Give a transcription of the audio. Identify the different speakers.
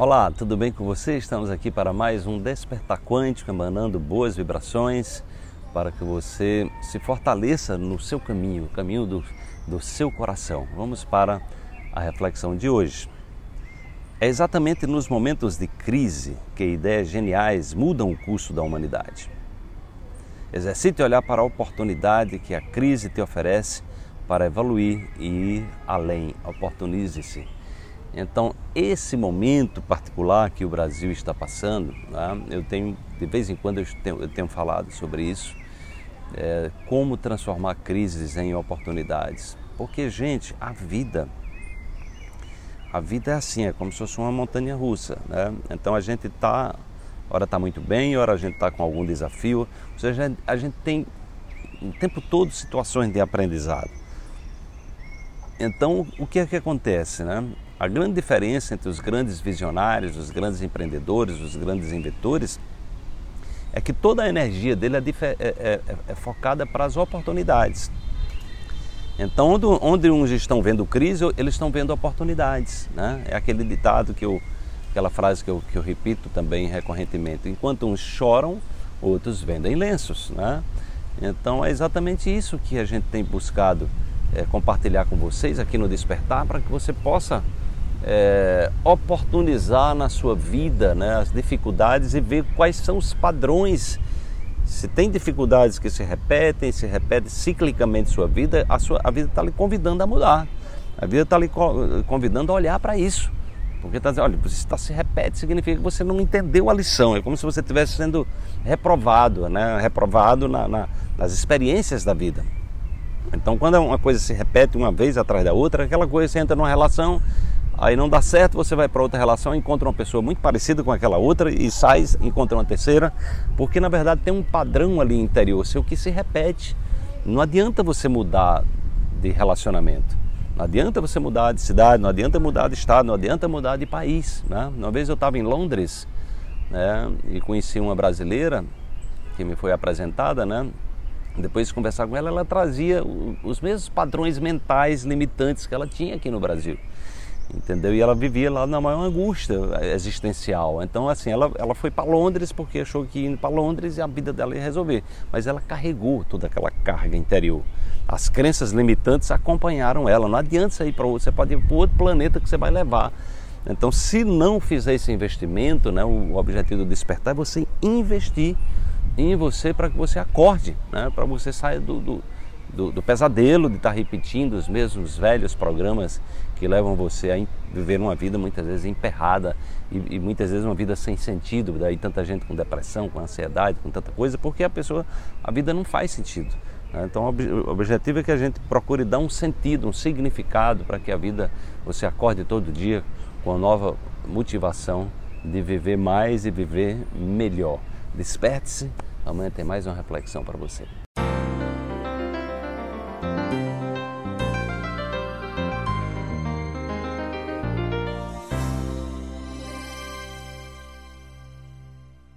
Speaker 1: Olá, tudo bem com você? Estamos aqui para mais um Despertar Quântico, emanando boas vibrações para que você se fortaleça no seu caminho, o caminho do, do seu coração. Vamos para a reflexão de hoje. É exatamente nos momentos de crise que ideias geniais mudam o curso da humanidade. Exercite olhar para a oportunidade que a crise te oferece para evoluir e ir além. Oportunize-se então, esse momento particular que o Brasil está passando, né, eu tenho, de vez em quando eu tenho, eu tenho falado sobre isso, é, como transformar crises em oportunidades. Porque, gente, a vida, a vida é assim, é como se fosse uma montanha russa. Né? Então a gente está, hora está muito bem, hora a gente está com algum desafio. Ou seja, a gente tem o tempo todo situações de aprendizado. Então, o que é que acontece, né? A grande diferença entre os grandes visionários, os grandes empreendedores, os grandes inventores, é que toda a energia dele é, é, é, é focada para as oportunidades. Então, onde, onde, uns estão vendo crise, eles estão vendo oportunidades. Né? É aquele ditado que eu, aquela frase que eu, que eu repito também recorrentemente: enquanto uns choram, outros vendem lenços. Né? Então, é exatamente isso que a gente tem buscado é, compartilhar com vocês aqui no Despertar para que você possa é, oportunizar na sua vida né, as dificuldades e ver quais são os padrões. Se tem dificuldades que se repetem, se repetem ciclicamente sua vida, a, sua, a vida está lhe convidando a mudar. A vida está lhe convidando a olhar para isso. Porque está dizendo, olha, você está se repete, significa que você não entendeu a lição. É como se você estivesse sendo reprovado, né? reprovado na, na, nas experiências da vida. Então, quando uma coisa se repete uma vez atrás da outra, aquela coisa você entra numa relação, aí não dá certo, você vai para outra relação, encontra uma pessoa muito parecida com aquela outra e sai, encontra uma terceira, porque na verdade tem um padrão ali interior seu que se repete. Não adianta você mudar de relacionamento. Não adianta você mudar de cidade, não adianta mudar de estado, não adianta mudar de país. Né? Uma vez eu estava em Londres né, e conheci uma brasileira que me foi apresentada, né? Depois de conversar com ela, ela trazia os mesmos padrões mentais limitantes que ela tinha aqui no Brasil entendeu? E ela vivia lá na maior angústia existencial. Então, assim, ela, ela foi para Londres porque achou que indo para Londres a vida dela ia resolver. Mas ela carregou toda aquela carga interior. As crenças limitantes acompanharam ela. Não adianta sair para outro, você pode ir para outro planeta que você vai levar. Então, se não fizer esse investimento, né, o objetivo do despertar é você investir em você para que você acorde, né, para você saia do, do do, do pesadelo de estar repetindo os mesmos velhos programas que levam você a viver uma vida muitas vezes emperrada e, e, muitas vezes uma vida sem sentido. Daí tanta gente com depressão, com ansiedade, com tanta coisa, porque a pessoa, a vida não faz sentido. Né? Então o objetivo é que a gente procure dar um sentido, um significado para que a vida você acorde todo dia com a nova motivação de viver mais e viver melhor. Desperte-se, amanhã tem mais uma reflexão para você.